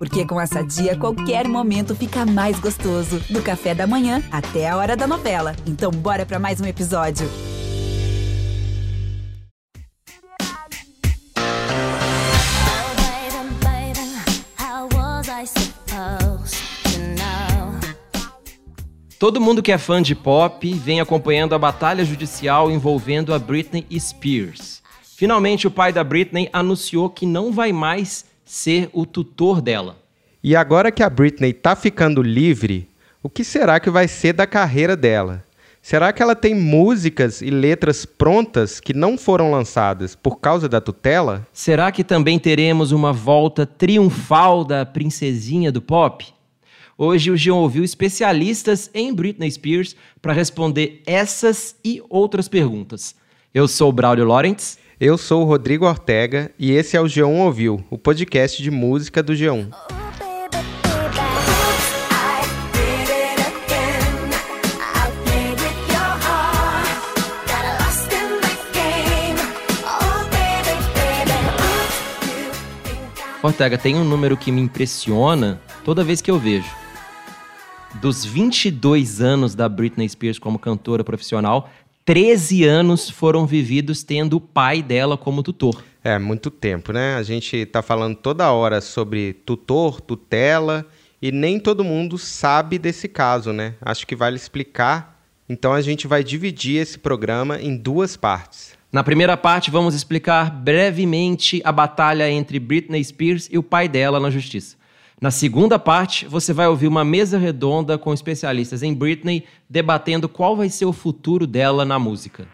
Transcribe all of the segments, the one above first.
Porque com essa dia, qualquer momento fica mais gostoso. Do café da manhã até a hora da novela. Então, bora para mais um episódio. Todo mundo que é fã de pop vem acompanhando a batalha judicial envolvendo a Britney Spears. Finalmente, o pai da Britney anunciou que não vai mais ser o tutor dela. E agora que a Britney tá ficando livre, o que será que vai ser da carreira dela? Será que ela tem músicas e letras prontas que não foram lançadas por causa da tutela? Será que também teremos uma volta triunfal da princesinha do pop? Hoje o Jean ouviu especialistas em Britney Spears para responder essas e outras perguntas. Eu sou o Braulio Lawrence. Eu sou o Rodrigo Ortega e esse é o G1 Ouviu, o podcast de música do G1. Ortega, tem um número que me impressiona toda vez que eu vejo dos 22 anos da Britney Spears como cantora profissional, 13 anos foram vividos tendo o pai dela como tutor. É, muito tempo, né? A gente está falando toda hora sobre tutor, tutela, e nem todo mundo sabe desse caso, né? Acho que vale explicar. Então a gente vai dividir esse programa em duas partes. Na primeira parte, vamos explicar brevemente a batalha entre Britney Spears e o pai dela na justiça. Na segunda parte, você vai ouvir uma mesa redonda com especialistas em Britney debatendo qual vai ser o futuro dela na música.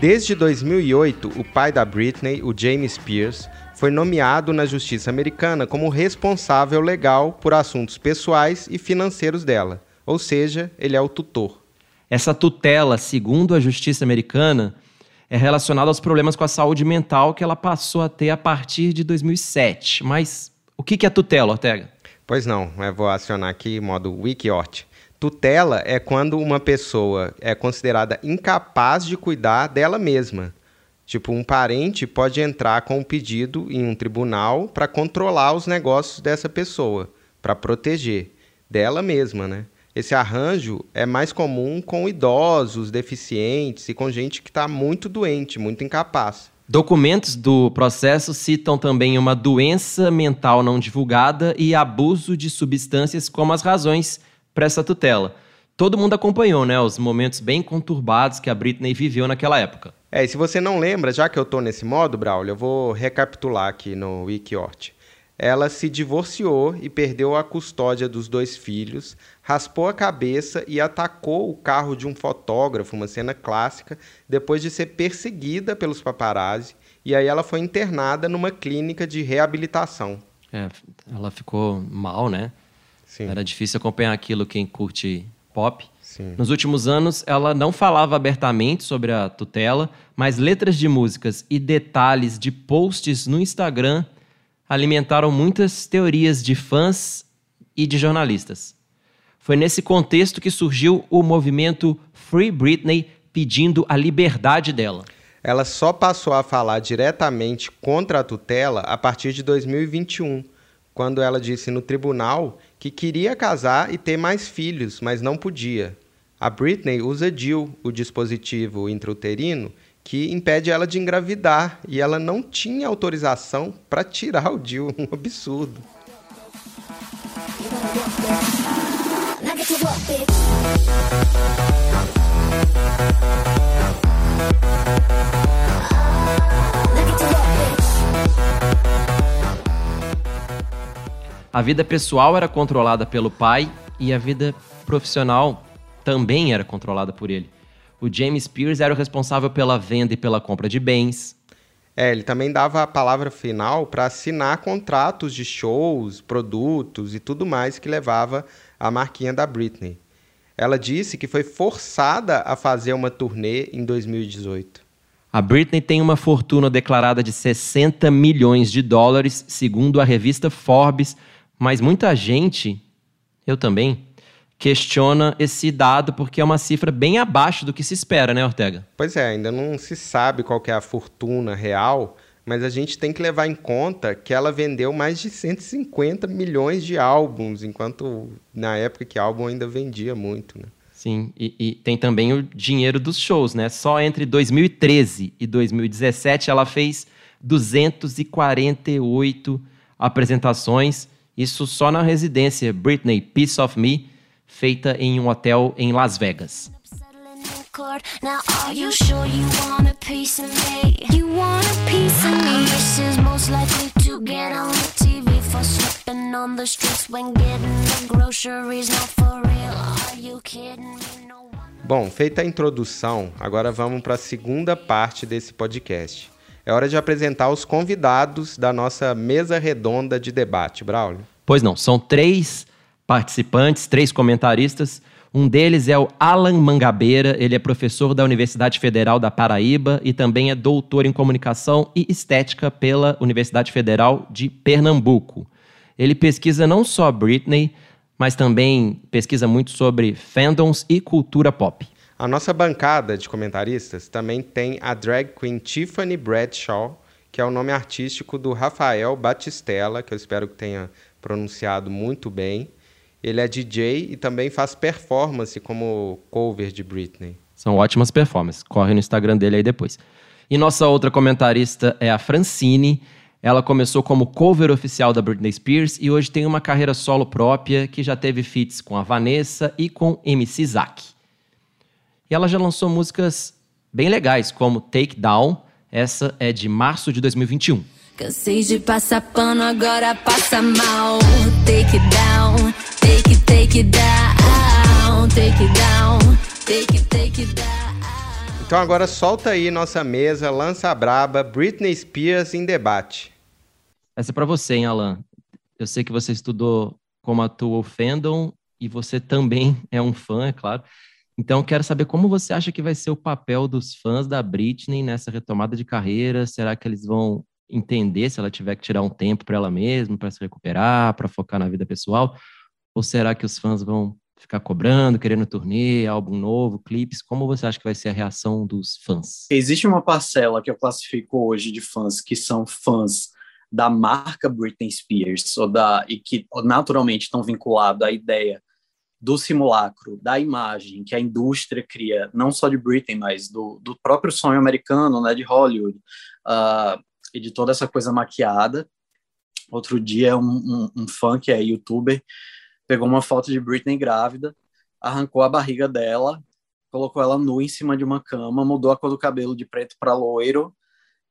Desde 2008, o pai da Britney, o James Spears, foi nomeado na justiça americana como responsável legal por assuntos pessoais e financeiros dela, ou seja, ele é o tutor. Essa tutela, segundo a justiça americana, é relacionada aos problemas com a saúde mental que ela passou a ter a partir de 2007. Mas o que é tutela, Ortega? Pois não, eu vou acionar aqui modo Wikiort. Tutela é quando uma pessoa é considerada incapaz de cuidar dela mesma Tipo, um parente pode entrar com um pedido em um tribunal para controlar os negócios dessa pessoa, para proteger dela mesma, né? Esse arranjo é mais comum com idosos, deficientes e com gente que está muito doente, muito incapaz. Documentos do processo citam também uma doença mental não divulgada e abuso de substâncias como as razões para essa tutela. Todo mundo acompanhou, né, os momentos bem conturbados que a Britney viveu naquela época. É, e se você não lembra, já que eu estou nesse modo, Braulio, eu vou recapitular aqui no Wikiort. Ela se divorciou e perdeu a custódia dos dois filhos, raspou a cabeça e atacou o carro de um fotógrafo, uma cena clássica, depois de ser perseguida pelos paparazzi, e aí ela foi internada numa clínica de reabilitação. É, ela ficou mal, né? Sim. Era difícil acompanhar aquilo quem curte pop. Sim. Nos últimos anos, ela não falava abertamente sobre a tutela, mas letras de músicas e detalhes de posts no Instagram alimentaram muitas teorias de fãs e de jornalistas. Foi nesse contexto que surgiu o movimento Free Britney pedindo a liberdade dela. Ela só passou a falar diretamente contra a tutela a partir de 2021, quando ela disse no tribunal que queria casar e ter mais filhos, mas não podia. A Britney usa DIL, o dispositivo intrauterino, que impede ela de engravidar e ela não tinha autorização para tirar o DIL, um absurdo. A vida pessoal era controlada pelo pai e a vida profissional também era controlada por ele. O James Pierce era o responsável pela venda e pela compra de bens. É, ele também dava a palavra final para assinar contratos de shows, produtos e tudo mais que levava a marquinha da Britney. Ela disse que foi forçada a fazer uma turnê em 2018. A Britney tem uma fortuna declarada de 60 milhões de dólares, segundo a revista Forbes, Mas muita gente, eu também, questiona esse dado porque é uma cifra bem abaixo do que se espera, né, Ortega? Pois é, ainda não se sabe qual é a fortuna real, mas a gente tem que levar em conta que ela vendeu mais de 150 milhões de álbuns, enquanto na época que álbum ainda vendia muito, né? Sim, e, e, tem também o dinheiro dos shows, né? Só entre 2013 e 2017 ela fez 248 apresentações, isso só na residência Britney Piece of Me, feita em um hotel em Las Vegas. Bom, feita a introdução, agora vamos para a segunda parte desse podcast. É hora de apresentar os convidados da nossa mesa redonda de debate, Braulio. Pois não, são três participantes, três comentaristas. Um deles é o Alan Mangabeira, ele é professor da Universidade Federal da Paraíba e também é doutor em comunicação e estética pela Universidade Federal de Pernambuco. Ele pesquisa não só Britney, mas também pesquisa muito sobre fandoms e cultura pop. A nossa bancada de comentaristas também tem a drag queen Tiffany Bradshaw, que é o nome artístico do Rafael Batistella, que eu espero que tenha pronunciado muito bem. Ele é DJ e também faz performance como cover de Britney. São ótimas performances. Corre no Instagram dele aí depois. E nossa outra comentarista é a Francine. Ela começou como cover oficial da Britney Spears e hoje tem uma carreira solo própria que já teve feats com a Vanessa e com MC Zack. E ela já lançou músicas bem legais, como Take Down. Essa é de março de 2021. Cansei de passar pano, agora passa mal. Take it down, take it, take down, take it down, take it, take down. Então agora solta aí nossa mesa, lança a braba, Britney Spears em debate. Essa é para você, hein, Alan? Eu sei que você estudou como atua o fandom e você também é um fã, é claro. Então, quero saber como você acha que vai ser o papel dos fãs da Britney nessa retomada de carreira. Será que eles vão entender se ela tiver que tirar um tempo para ela mesma, para se recuperar, para focar na vida pessoal? Ou será que os fãs vão ficar cobrando, querendo turnê, álbum novo, clipes? Como você acha que vai ser a reação dos fãs? Existe uma parcela que eu classifico hoje de fãs que são fãs da marca Britney Spears ou da e que naturalmente estão vinculados à ideia do simulacro, da imagem que a indústria cria, não só de Britney, mas do, do próprio sonho americano, né, de Hollywood. Uh, e de toda essa coisa maquiada. Outro dia, um, um, um fã que é youtuber pegou uma foto de Britney grávida, arrancou a barriga dela, colocou ela nua em cima de uma cama, mudou a cor do cabelo de preto para loiro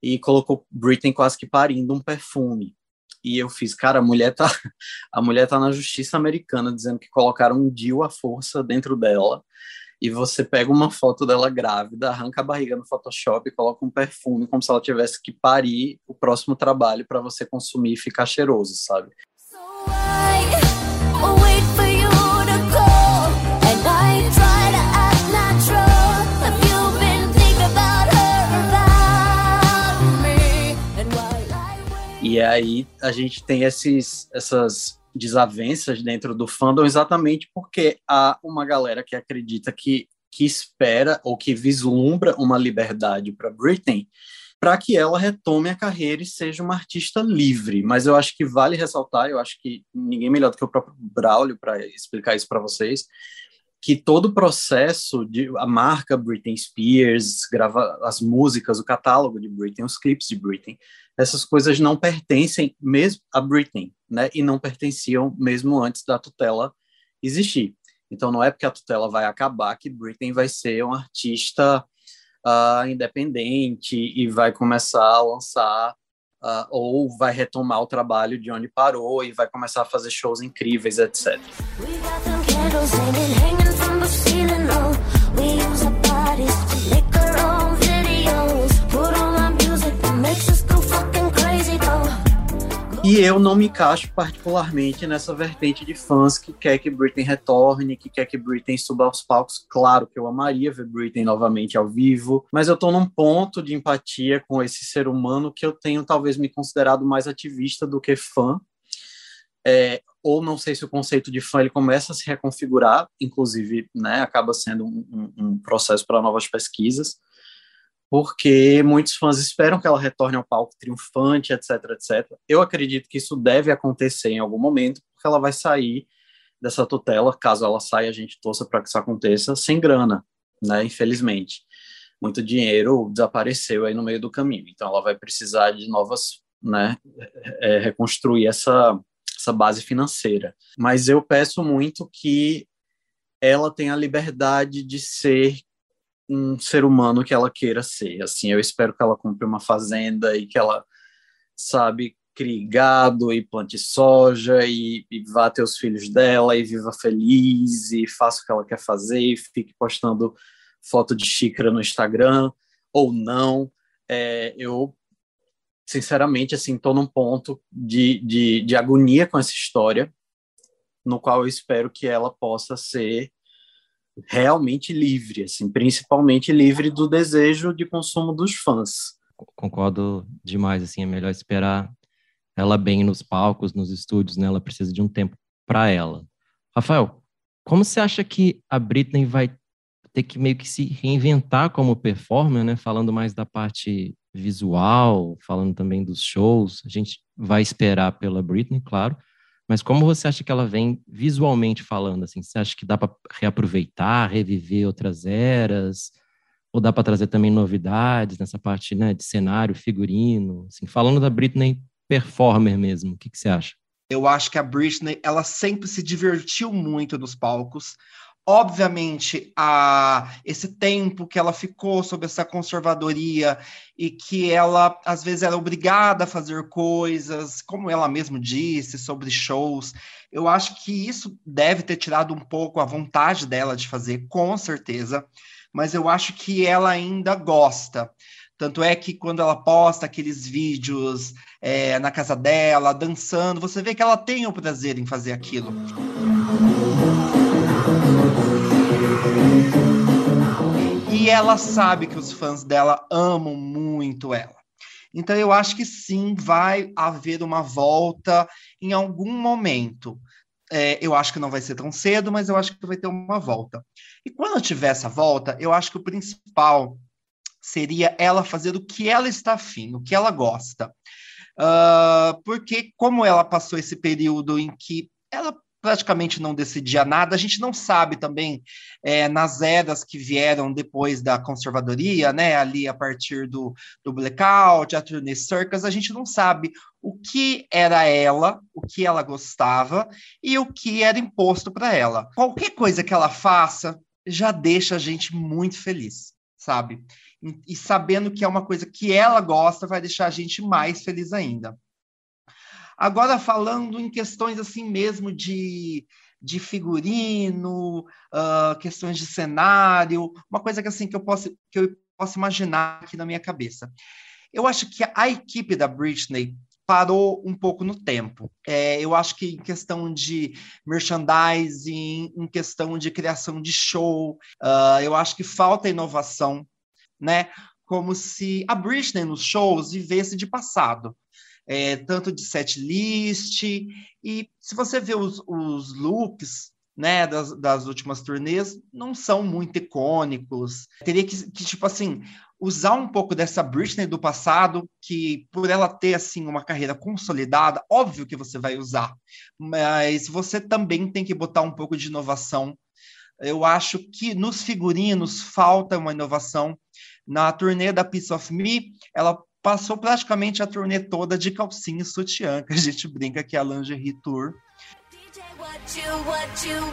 e colocou Britney quase que parindo um perfume. E eu fiz, cara, a mulher tá, a mulher tá na justiça americana dizendo que colocaram um DIU à força dentro dela e você pega uma foto dela grávida, arranca a barriga no Photoshop coloca um perfume como se ela tivesse que parir o próximo trabalho para você consumir e ficar cheiroso, sabe? E aí a gente tem esses, essas desavenças dentro do fandom exatamente porque há uma galera que acredita que, que espera ou que vislumbra uma liberdade para Britney para que ela retome a carreira e seja uma artista livre. Mas eu acho que vale ressaltar, eu acho que ninguém melhor do que o próprio Braulio para explicar isso para vocês, que todo o processo de a marca Britney Spears, grava as músicas, o catálogo de Britney, os clipes de Britney, essas coisas não pertencem mesmo a Britney, né? E não pertenciam mesmo antes da tutela existir. Então não é porque a tutela vai acabar que Britney vai ser um artista uh, independente e vai começar a lançar uh, ou vai retomar o trabalho de onde parou e vai começar a fazer shows incríveis, etc. E eu não me encaixo particularmente nessa vertente de fãs que quer que Britney retorne, que quer que Britney suba aos palcos. Claro que eu amaria ver Britney novamente ao vivo, mas eu tô num ponto de empatia com esse ser humano que eu tenho talvez me considerado mais ativista do que fã. É, ou não sei se o conceito de fã ele começa a se reconfigurar, inclusive, né, acaba sendo um, um, processo para novas pesquisas, porque muitos fãs esperam que ela retorne ao palco triunfante, etc, etc. Eu acredito que isso deve acontecer em algum momento, porque ela vai sair dessa tutela, caso ela saia, a gente torça para que isso aconteça, sem grana, né, infelizmente. Muito dinheiro desapareceu aí no meio do caminho, então ela vai precisar de novas, né, é, reconstruir essa, essa base financeira. Mas eu peço muito que ela tenha a liberdade de ser um ser humano que ela queira ser. Assim, eu espero que ela compre uma fazenda e que ela, sabe, crie gado e plante soja e, e vá ter os filhos dela e viva feliz e faça o que ela quer fazer e fique postando foto de xícara no Instagram ou não. É, eu, sinceramente, assim, estou num ponto de, de, de agonia com essa história, no qual eu espero que ela possa ser realmente livre, assim, principalmente livre do desejo de consumo dos fãs. Concordo demais, assim, é melhor esperar ela bem nos palcos, nos estúdios, né? Ela precisa de um tempo para ela. Rafael, como você acha que a Britney vai ter que meio que se reinventar como performer, né? Falando mais da parte visual, falando também dos shows, a gente vai esperar pela Britney, claro, mas como você acha que ela vem visualmente falando? Assim, você acha que dá para reaproveitar, reviver outras eras? Ou dá para trazer também novidades nessa parte né, de cenário, figurino? Assim, falando da Britney performer mesmo, o que, que você acha? Eu acho que a Britney, ela sempre se divertiu muito nos palcos. Obviamente, a, esse tempo que ela ficou sob essa conservadoria e que ela, às vezes, era obrigada a fazer coisas, como ela mesma disse, sobre shows, eu acho que isso deve ter tirado um pouco a vontade dela de fazer, com certeza, mas eu acho que ela ainda gosta. Tanto é que quando ela posta aqueles vídeos é, na casa dela, dançando, você vê que ela tem o prazer em fazer aquilo. E ela sabe que os fãs dela amam muito ela. Então eu acho que sim, vai haver uma volta em algum momento. É, eu acho que não vai ser tão cedo, mas eu acho que vai ter uma volta. E quando tiver essa volta, eu acho que o principal seria ela fazer o que ela está afim, o que ela gosta. Uh, porque como ela passou esse período em que ela praticamente não decidia nada. A gente não sabe também é, nas eras que vieram depois da conservadoria, né, ali a partir do, do blackout, a turnê circus, a gente não sabe o que era ela, o que ela gostava e o que era imposto para ela. Qualquer coisa que ela faça já deixa a gente muito feliz, sabe? E, e sabendo que é uma coisa que ela gosta, vai deixar a gente mais feliz ainda. Agora, falando em questões assim mesmo de, de figurino, uh, questões de cenário, uma coisa que assim que eu posso, que eu posso imaginar aqui na minha cabeça. Eu acho que a equipe da Britney parou um pouco no tempo. É, eu acho que em questão de merchandising, em questão de criação de show, uh, eu acho que falta inovação, né? Como se a Britney nos shows vivesse de passado é, tanto de set list, e se você vê os, os looks né, das, das últimas turnês, não são muito icônicos. Teria que, que, tipo assim, usar um pouco dessa Britney do passado, que por ela ter, assim, uma carreira consolidada, óbvio que você vai usar, mas você também tem que botar um pouco de inovação. Eu acho que nos figurinos falta uma inovação. Na turnê da Piece of Me, ela passou praticamente a turnê toda de calcinha e sutiã, que a gente brinca que é a Lingerie Tour. DJ, what you, what you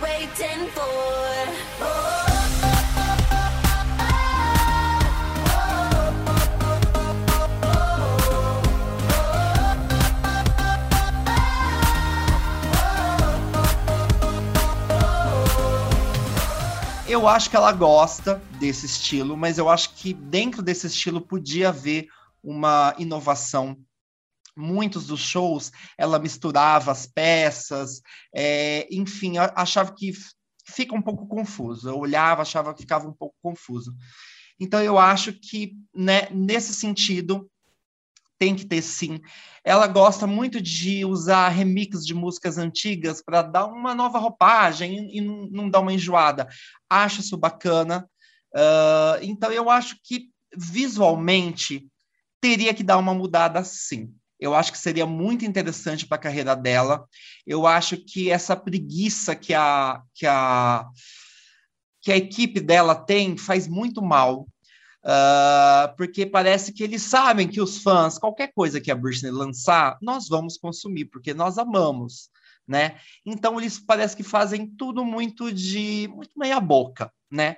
Eu acho que ela gosta desse estilo, mas eu acho que dentro desse estilo podia haver uma inovação. Muitos dos shows ela misturava as peças, é, enfim, achava que fica um pouco confuso. Eu olhava, achava que ficava um pouco confuso. Então, eu acho que, né, nesse sentido, tem que ter sim. Ela gosta muito de usar remix de músicas antigas para dar uma nova roupagem e, não, não dar uma enjoada. Acho isso bacana. Uh, então, eu acho que visualmente teria que dar uma mudada sim. Eu acho que seria muito interessante para a carreira dela. Eu acho que essa preguiça que a, que a, que a equipe dela tem faz muito mal. Uh, porque parece que eles sabem que os fãs, qualquer coisa que a Britney lançar, nós vamos consumir, porque nós amamos, né? Então eles parece que fazem tudo muito de muito meia boca, né?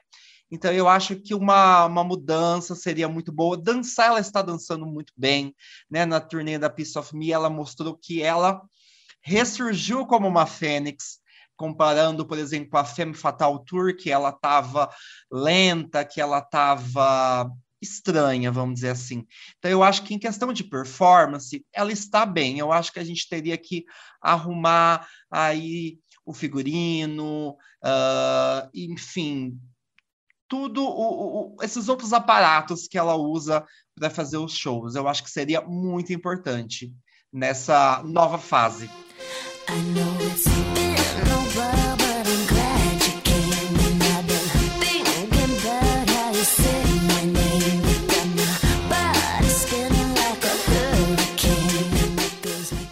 Então eu acho que uma, uma mudança seria muito boa. Dançar, ela está dançando muito bem, né? Na turnê da Piece of Me, ela mostrou que ela ressurgiu como uma fênix, comparando, por exemplo, a Femme Fatal Tour, que ela estava lenta, que ela estava estranha, vamos dizer assim. Então, eu acho que em questão de performance, ela está bem. Eu acho que a gente teria que arrumar aí o figurino, uh, enfim, tudo o, o, esses outros aparatos que ela usa para fazer os shows. Eu acho que seria muito importante nessa nova fase.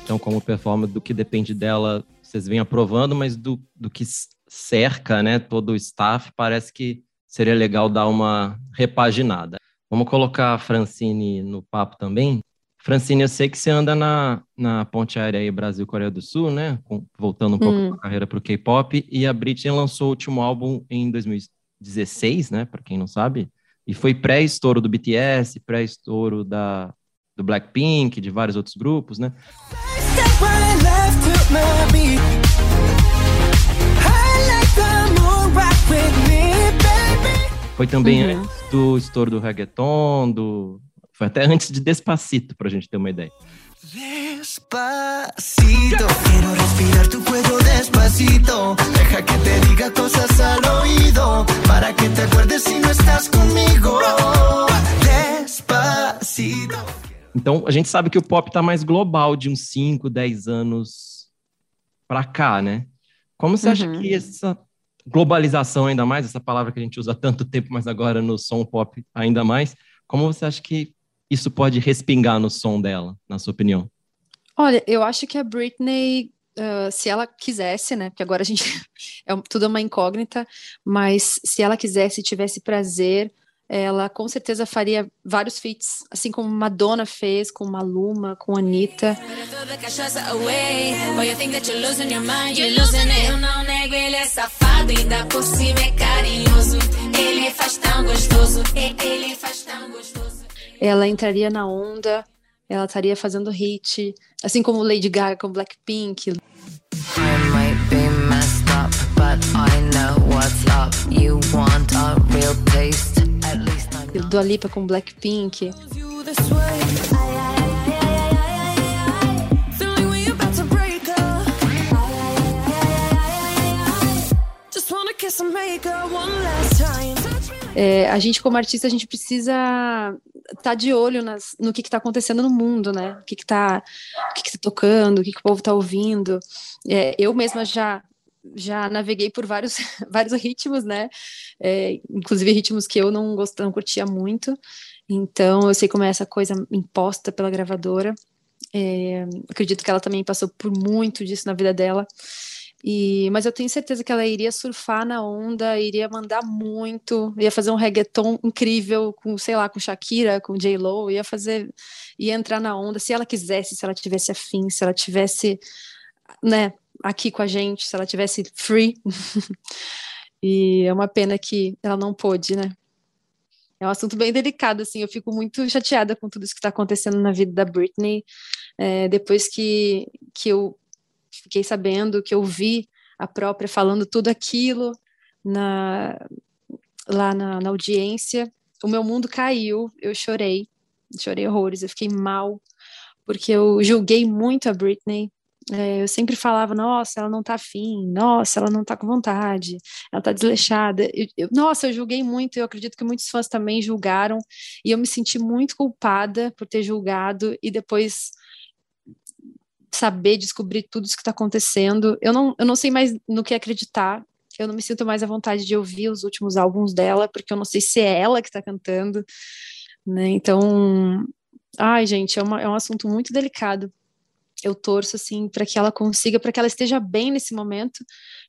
Então, como performance do que depende dela, vocês vêm aprovando, mas do, do que cerca, né, todo o staff, parece que seria legal dar uma repaginada. Vamos colocar a Francine no papo também. Francine, eu sei que você anda na, na ponte aérea Brasil-Coreia do Sul, né? Com, voltando um pouco hum. da carreira para o K-pop. E a Britney lançou o último álbum em 2016, né? Para quem não sabe. E foi pré-estouro do BTS, pré-estouro da, do Blackpink, de vários outros grupos, né? Foi também uhum. antes do estouro do reggaeton, do... foi até antes de Despacito, pra gente ter uma ideia. Despacito, quero respirar tu cuello despacito. Deja que te diga cosas al oído, para que te acuerdes si no estás conmigo. Despacito. Então, a gente sabe que o pop tá mais global de uns 5, 10 anos pra cá, né? Como você uhum. acha que essa globalização ainda mais, essa palavra que a gente usa há tanto tempo, mas agora no som pop ainda mais, como você acha que isso pode respingar no som dela, na sua opinião? Olha, eu acho que a Britney, uh, se ela quisesse, né, porque agora a gente, é tudo uma incógnita, mas se ela quisesse, tivesse prazer, ela com certeza faria vários feats, assim como Madonna fez com Maluma, com Anitta. Ela entraria na onda, ela estaria fazendo hit, assim como Lady Gaga com Blackpink. I Do Alipa com Blackpink. É, a gente como artista a gente precisa estar tá de olho nas, no que está acontecendo no mundo, né? O que está que, que, tá tocando, o que, que o povo está ouvindo. É, eu mesma já já naveguei por vários, vários ritmos, né? É, inclusive ritmos que eu não gostava, não curtia muito. Então, eu sei como é essa coisa imposta pela gravadora. É, acredito que ela também passou por muito disso na vida dela. E, mas eu tenho certeza que ela iria surfar na onda, iria mandar muito, ia fazer um reggaeton incrível com, sei lá, com Shakira, com J Lo, ia fazer, ia entrar na onda se ela quisesse, se ela tivesse afim, se ela tivesse, né, aqui com a gente, se ela tivesse free. e é uma pena que ela não pôde, né? É um assunto bem delicado, assim. Eu fico muito chateada com tudo isso que está acontecendo na vida da Britney. É, depois que, que eu fiquei sabendo, que eu vi a própria falando tudo aquilo na, lá na, na audiência, o meu mundo caiu. Eu chorei, chorei horrores. Eu fiquei mal, porque eu julguei muito a Britney É, eu sempre falava, nossa, ela não tá afim, nossa, ela não tá com vontade, ela tá desleixada. Eu, eu, nossa, eu julguei muito, eu acredito que muitos fãs também julgaram, e eu me senti muito culpada por ter julgado, e depois saber, descobrir tudo isso que está acontecendo. Eu não, eu não sei mais no que acreditar. Eu não me sinto mais à vontade de ouvir os últimos álbuns dela, porque eu não sei se é ela que está cantando, né? Então, ai, gente, é, uma, é um assunto muito delicado. Eu torço, assim, para que ela consiga, para que ela esteja bem nesse momento,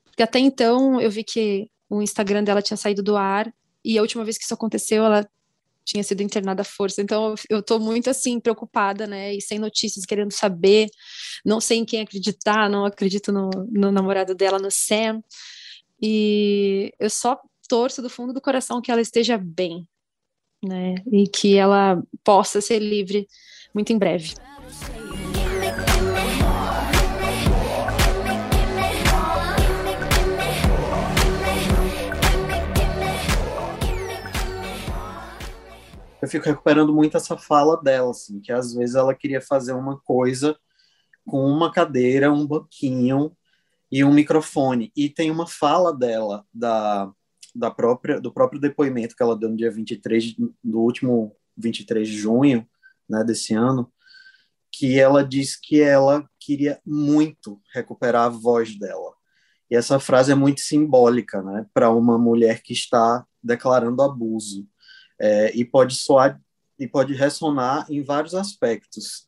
porque até então eu vi que o Instagram dela tinha saído do ar, e a última vez que isso aconteceu, ela tinha sido internada à força. Então eu estou muito assim preocupada, né? E sem notícias, querendo saber, não sei em quem acreditar, não acredito no, no namorado dela, no Sam. E eu só torço do fundo do coração que ela esteja bem, né? E que ela possa ser livre muito em breve. Eu fico recuperando muito essa fala dela, assim, que às vezes ela queria fazer uma coisa com uma cadeira, um banquinho e um microfone. E tem uma fala dela da, da própria do próprio depoimento que ela deu no dia 23 do último 23 de junho, né, desse ano, que ela diz que ela queria muito recuperar a voz dela. E essa frase é muito simbólica, né, para uma mulher que está declarando abuso é, e pode soar e pode ressonar em vários aspectos,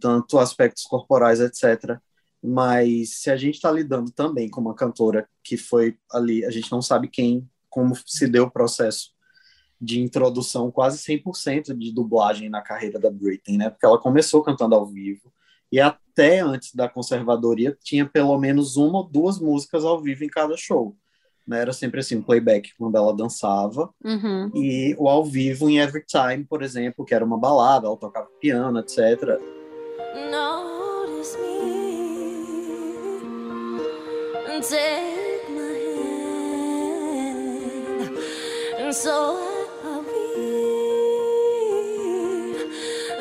tanto aspectos corporais, etc. Mas se a gente está lidando também com uma cantora que foi ali, a gente não sabe quem, como se deu o processo de introdução quase 100% de dublagem na carreira da Britney, né? Porque ela começou cantando ao vivo e até antes da conservadoria tinha pelo menos uma ou duas músicas ao vivo em cada show né? Era sempre assim, um playback quando ela dançava uhum. e o ao vivo em Every Time, por exemplo, que era uma balada, ela tocava piano, etc. Notice me take my hand and so I'll be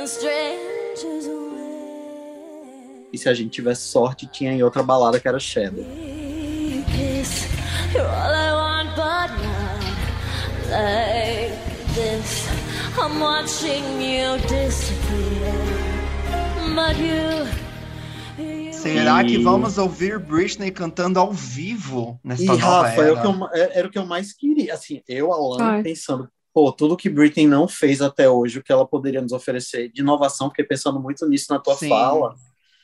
strangers away. E se a gente tivesse sorte, tinha em outra balada que era Shadow. Like this. I'm watching you disappear, but you. Será que vamos ouvir Britney cantando ao vivo nessa e, nova Rafa, era? Era, o que eu, é, era o que eu mais queria. Assim, eu, Alan, pensando, pô, tudo que Britney não fez até hoje, o que ela poderia nos oferecer de inovação, porque pensando muito nisso na tua Sim. fala.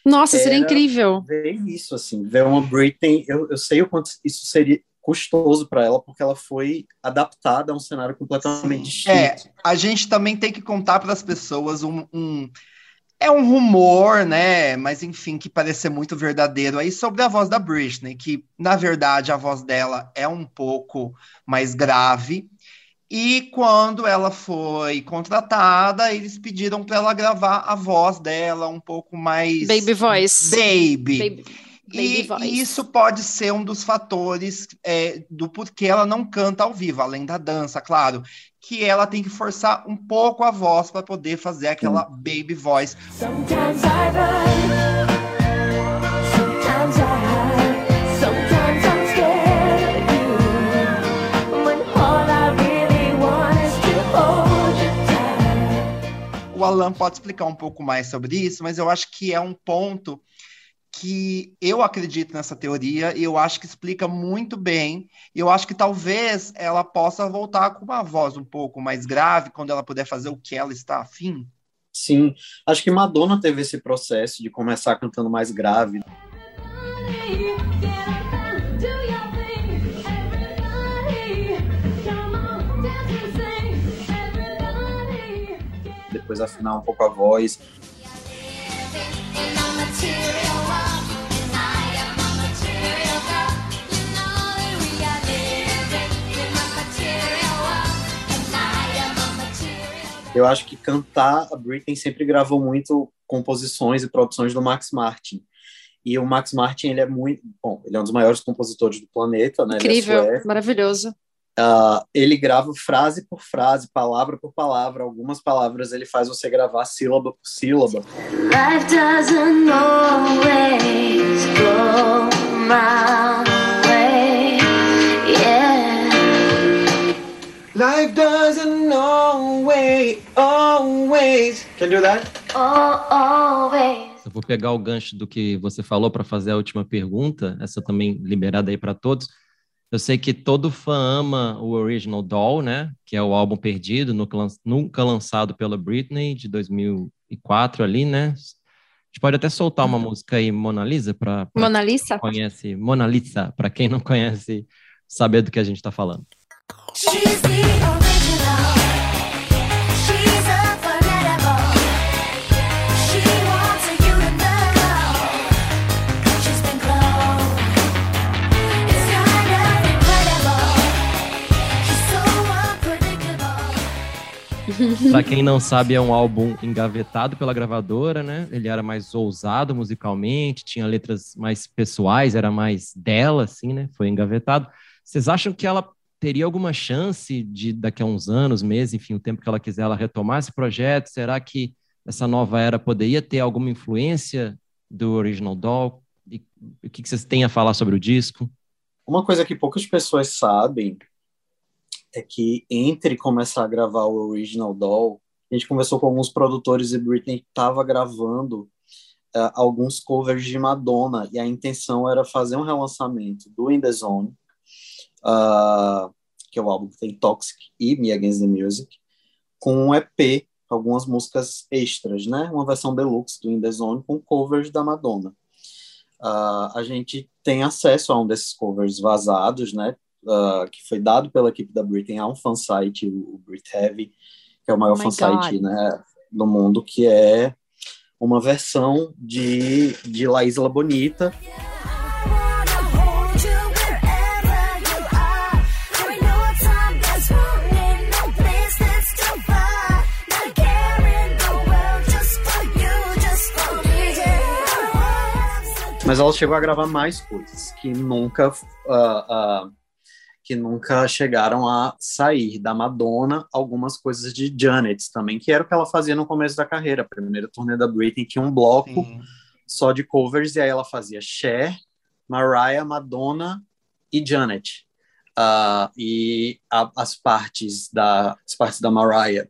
Nossa, seria incrível. Ver isso, assim, ver uma Britney, eu, eu sei o quanto isso seria, custoso para ela, porque ela foi adaptada a um cenário completamente distinto. É, a gente também tem que contar para as pessoas um, um, É um rumor, né? Mas enfim, que parece ser muito verdadeiro aí sobre a voz da Britney, que na verdade a voz dela é um pouco mais grave. E quando ela foi contratada, eles pediram para ela gravar a voz dela um pouco mais. Baby voice. Baby. Baby. E, e, isso pode ser um dos fatores é, do porquê ela não canta ao vivo, além da dança, claro, que ela tem que forçar um pouco a voz para poder fazer aquela hum. baby voice. Sometimes I run, sometimes I sometimes I'm scared of you. When all I really want is to hold you tight. O Alan pode explicar um pouco mais sobre isso, mas eu acho que é um ponto que eu acredito nessa teoria e eu acho que explica muito bem. Eu acho que talvez ela possa voltar com uma voz um pouco mais grave quando ela puder fazer o que ela está afim. Sim, acho que Madonna teve esse processo de começar cantando mais grave. Depois afinar um pouco a voz. Eu acho que cantar, a Britney sempre gravou muito composições e produções do Max Martin. E o Max Martin, ele é muito, bom, ele é um dos maiores compositores do planeta, né? É Incrível, é maravilhoso. Uh, ele grava frase por frase, palavra por palavra. Algumas palavras ele faz você gravar sílaba por sílaba. Life doesn't always go Life doesn't always, always. Can do that? Oh, always. Eu vou pegar o gancho do que você falou para fazer a última pergunta, essa também liberada aí para todos. Eu sei que todo fã ama o Original Doll, né? Que é o álbum perdido, nunca lançado pela Britney, de 2004 ali, né? A gente pode até soltar uma música aí, Mona Lisa, para Mona Lisa? Conhece Mona Lisa, para quem não conhece, saber do que a gente está falando. She's the Pra quem não sabe, é um álbum engavetado pela gravadora, né? Ele era mais ousado musicalmente, tinha letras mais pessoais, era mais dela, assim, né? Foi engavetado. Vocês acham que ela teria alguma chance de, daqui a uns anos, meses, enfim, o tempo que ela quiser, ela retomar esse projeto? Será que essa nova era poderia ter alguma influência do Original Doll? E, o que, que vocês têm a falar sobre o disco? Uma coisa que poucas pessoas sabem é que entre começar a gravar o Original Doll, a gente conversou com alguns produtores e Britney estava gravando uh, alguns covers de Madonna e a intenção era fazer um relançamento do In The Zone, uh, que é o álbum que tem Toxic e Me Against the Music, com um EP, algumas músicas extras, né? Uma versão deluxe do In The Zone com covers da Madonna. Uh, a gente tem acesso a um desses covers vazados, né? uh, que foi dado pela equipe da Britney a um fansite, o, o Brit Heavy, que é o maior oh fansite né, do mundo, que é uma versão de, de La Isla Bonita. Mas ela chegou a gravar mais coisas que nunca uh, uh, que nunca chegaram a sair. Da Madonna, algumas coisas de Janet também, que era o que ela fazia no começo da carreira. A primeira turnê da Britney tinha um bloco Sim. só de covers, e aí ela fazia Cher, Mariah, Madonna e Janet. Uh, e a, as partes da as partes da Mariah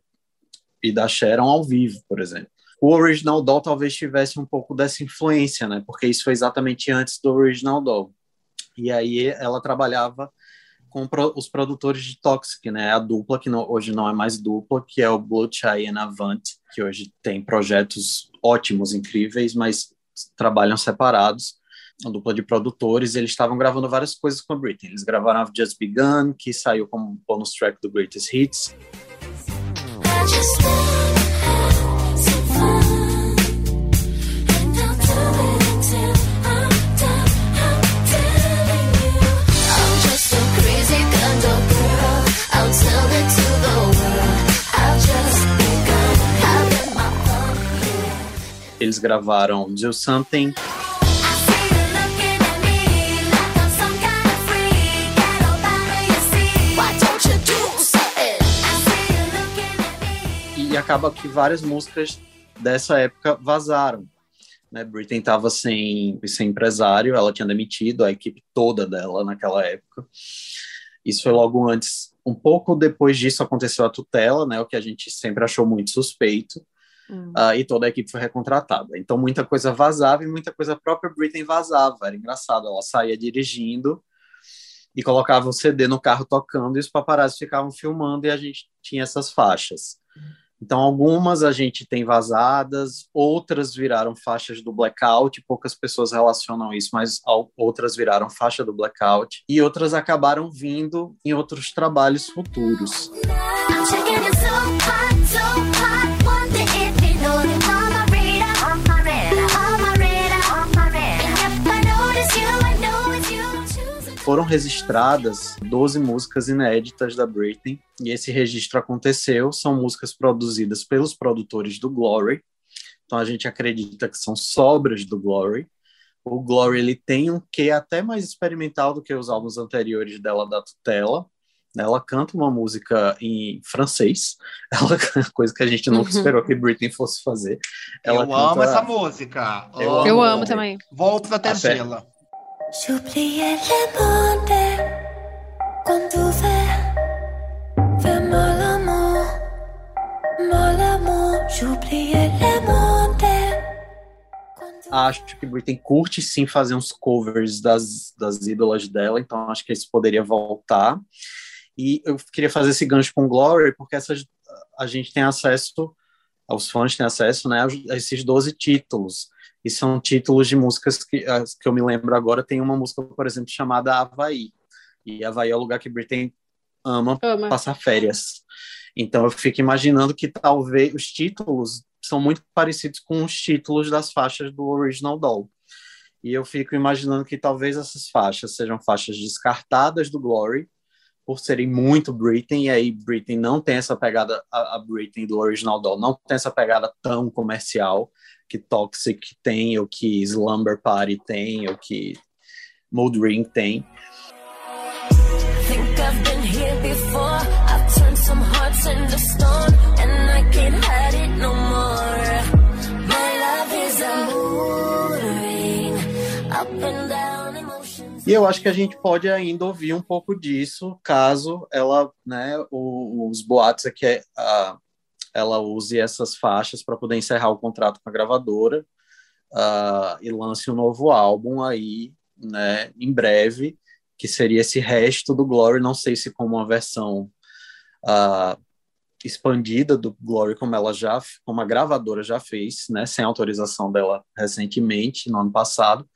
e da Cher eram ao vivo, por exemplo. O Original Doll talvez tivesse um pouco dessa influência, né? Porque isso foi exatamente antes do Original Doll. E aí ela trabalhava com os produtores de Toxic, né? A dupla, que hoje não é mais dupla, que é o Chai e Avant, que hoje tem projetos ótimos, incríveis, mas trabalham separados. A dupla de produtores, eles estavam gravando várias coisas com a Britney. Eles gravaram I've Just Begun, que saiu como bonus track do Greatest Hits. Eles gravaram Do Something. E acaba que várias músicas dessa época vazaram. Né? Britney estava sem, sem empresário, ela tinha demitido a equipe toda dela naquela época. Isso foi logo antes, um pouco depois disso aconteceu a tutela, né? O que a gente sempre achou muito suspeito. Uh, e toda a equipe foi recontratada. Então, muita coisa vazava e muita coisa própria Britney vazava. Era engraçado, ela saía dirigindo e colocava o CD no carro tocando e os paparazzi ficavam filmando e a gente tinha essas faixas. Então, algumas a gente tem vazadas, outras viraram faixas do blackout, poucas pessoas relacionam isso, mas outras viraram faixa do blackout, e outras acabaram vindo em outros trabalhos futuros. Foram registradas 12 músicas inéditas da Britney, e esse registro aconteceu, são músicas produzidas pelos produtores do Glory, então a gente acredita que são sobras do Glory. O Glory ele tem um quê até mais experimental do que os álbuns anteriores dela da Tutela, Ela canta uma música em francês, ela coisa que a gente nunca uhum. esperou que Britney fosse fazer. Ela eu canta... amo essa música. Eu, amo, eu amo também. Volto pra Tangela. J'oubliais l'amour, l'amour, j'oubliais. Acho que Britney curte sim fazer uns covers das, das ídolas dela, então acho que isso poderia voltar. E eu queria fazer esse gancho com Glory, porque essas, a gente tem acesso, os fãs têm acesso né, a esses 12 títulos. E são títulos de músicas que, que eu me lembro agora. Tem uma música, por exemplo, chamada Havaí. E Havaí é o lugar que Britney ama, ama. passar férias. Então eu fico imaginando que talvez os títulos são muito parecidos com os títulos das faixas do Original Doll. E eu fico imaginando que talvez essas faixas sejam faixas descartadas do Glory por serem muito Britney, e aí Britney não tem essa pegada, a, a Britney do Original Doll não tem essa pegada tão comercial que Toxic tem, ou que Slumber Party tem, ou que Mood Ring tem. E eu acho que a gente pode ainda ouvir um pouco disso, caso ela, né, os boatos é que é, a, ela use essas faixas para poder encerrar o contrato com a gravadora uh, e lance um novo álbum aí, né, em breve, que seria esse resto do Glory, não sei se como uma versão uh, expandida do Glory, como ela já, como a gravadora já fez, né, sem autorização dela recentemente, no ano passado,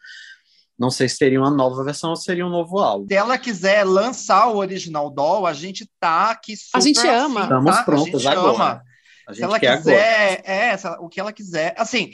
não sei se seria uma nova versão ou seria um novo álbum. Se ela quiser lançar o original Doll, a gente tá aqui super A gente ama. Assim, Estamos tá? prontos agora. Ama. Se ela quiser, agora. é, o que ela quiser. Assim,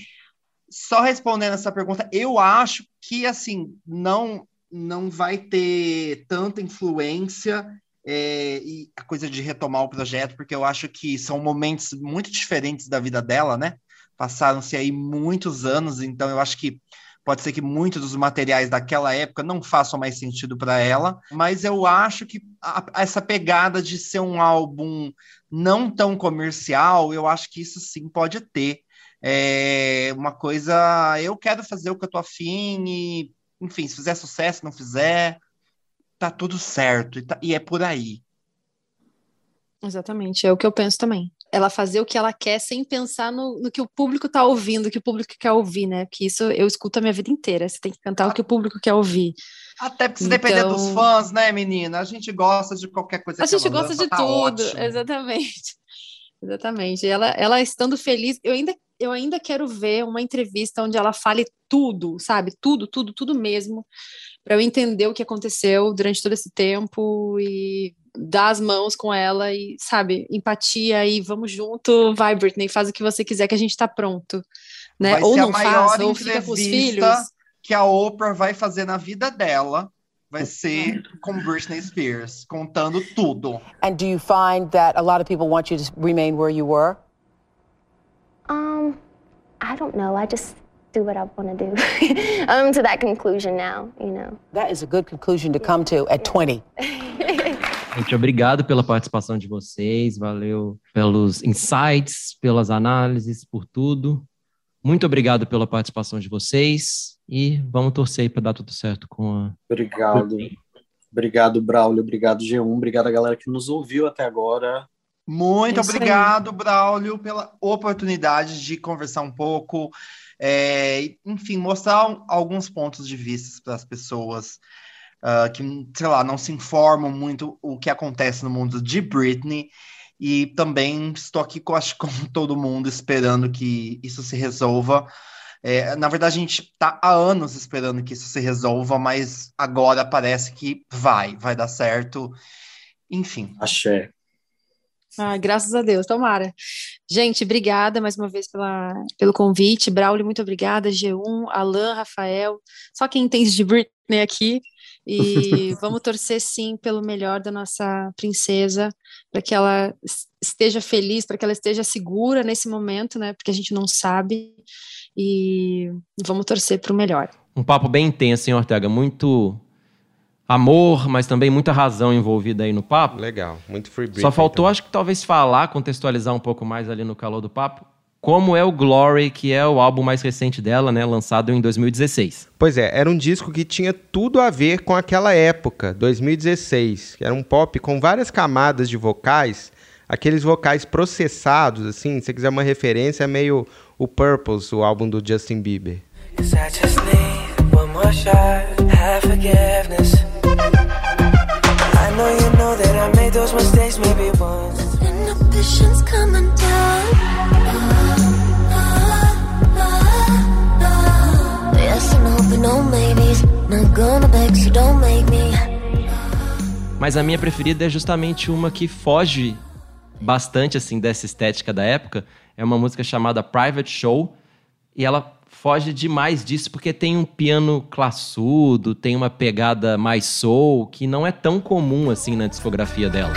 só respondendo essa pergunta, eu acho que assim não não vai ter tanta influência é, e a coisa de retomar o projeto, porque eu acho que são momentos muito diferentes da vida dela, né? Passaram-se aí muitos anos, então eu acho que Pode ser que muitos dos materiais daquela época não façam mais sentido para ela, mas eu acho que a, essa pegada de ser um álbum não tão comercial, eu acho que isso sim pode ter. É uma coisa, eu quero fazer o que eu tô afim e, enfim, se fizer sucesso, não fizer, tá tudo certo e, tá, e é por aí. Exatamente, é o que eu penso também ela fazer o que ela quer sem pensar no, no que o público está ouvindo, o que o público quer ouvir, né? Porque isso eu escuto a minha vida inteira. Você tem que cantar o que o público quer ouvir. Até porque se então... depender dos fãs, né, menina? A gente gosta de qualquer coisa. A gente gosta de tá tudo, ótimo. exatamente. Exatamente. Ela, ela estando feliz, eu ainda, eu ainda quero ver uma entrevista onde ela fale tudo, sabe? Tudo, tudo, tudo mesmo, para eu entender o que aconteceu durante todo esse tempo e dar as mãos com ela e, sabe, empatia e vamos junto, vai Britney, faz o que você quiser que a gente tá pronto, né? Vai ou não faz, ou fica com os filhos. Que a Oprah vai fazer na vida dela vai ser com Britney Spears, contando tudo. And do you find that a lot of people want you to remain where you were? Um, I don't know. I just do what I want to do. I'm to that conclusion now, you know. That is a good conclusion to come to at 20. Gente, obrigado pela participação de vocês, valeu pelos insights, pelas análises, por tudo. Muito obrigado pela participação de vocês e vamos torcer para dar tudo certo com a. Obrigado. Obrigado, Braulio. Obrigado, G1. Obrigado a galera que nos ouviu até agora. Muito obrigado, Braulio, pela oportunidade de conversar um pouco, é, enfim, mostrar alguns pontos de vista para as pessoas uh, que, sei lá, não se informam muito o que acontece no mundo de Britney. E também estou aqui, acho, com todo mundo, esperando que isso se resolva. É, na verdade, a gente está há anos esperando que isso se resolva, mas agora parece que vai, vai dar certo. Enfim. Axé. Ah, graças a Deus, tomara. Gente, obrigada mais uma vez pela, pelo convite. Braulio, muito obrigada. G1, Alan, Rafael, só quem entende de Britney aqui. E vamos torcer sim pelo melhor da nossa princesa, para que ela esteja feliz, para que ela esteja segura nesse momento, né? Porque a gente não sabe. E vamos torcer para o melhor. Um papo bem intenso, hein, Ortega? Muito amor, mas também muita razão envolvida aí no papo. Legal, muito free. Só faltou, também. acho que talvez falar, contextualizar um pouco mais ali no calor do papo, como é o Glory, que é o álbum mais recente dela, né, lançado em 2016. Pois é, era um disco que tinha tudo a ver com aquela época, 2016. Era um pop com várias camadas de vocais, aqueles vocais processados, assim, se você quiser uma referência, é meio o Purples, o álbum do Justin Bieber. Cause I just need one more shot, have forgiveness. I know you know that I made those mistakes maybe once. Inhibitions coming down. Yes, I know, but no maybes. Not gonna beg, so don't make me. Mas a minha preferida é justamente uma que foge bastante assim dessa estética da época. É uma música chamada Private Show e ela foge demais disso porque tem um piano classudo, tem uma pegada mais soul que não é tão comum assim na discografia dela.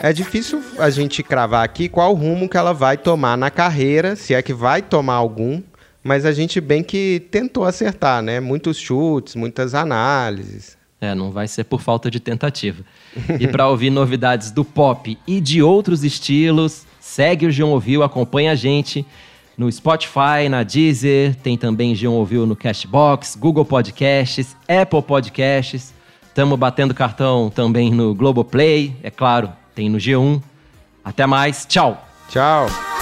É difícil a gente cravar aqui qual rumo que ela vai tomar na carreira, se é que vai tomar algum, mas a gente bem que tentou acertar, né? Muitos chutes, muitas análises. É, não vai ser por falta de tentativa. E para ouvir novidades do pop e de outros estilos, segue o João Ouviu, acompanha a gente no Spotify, na Deezer, tem também João Ouviu no Cashbox, Google Podcasts, Apple Podcasts. Estamos batendo cartão também no Globoplay, é claro, tem no G1. Até mais, tchau! Tchau!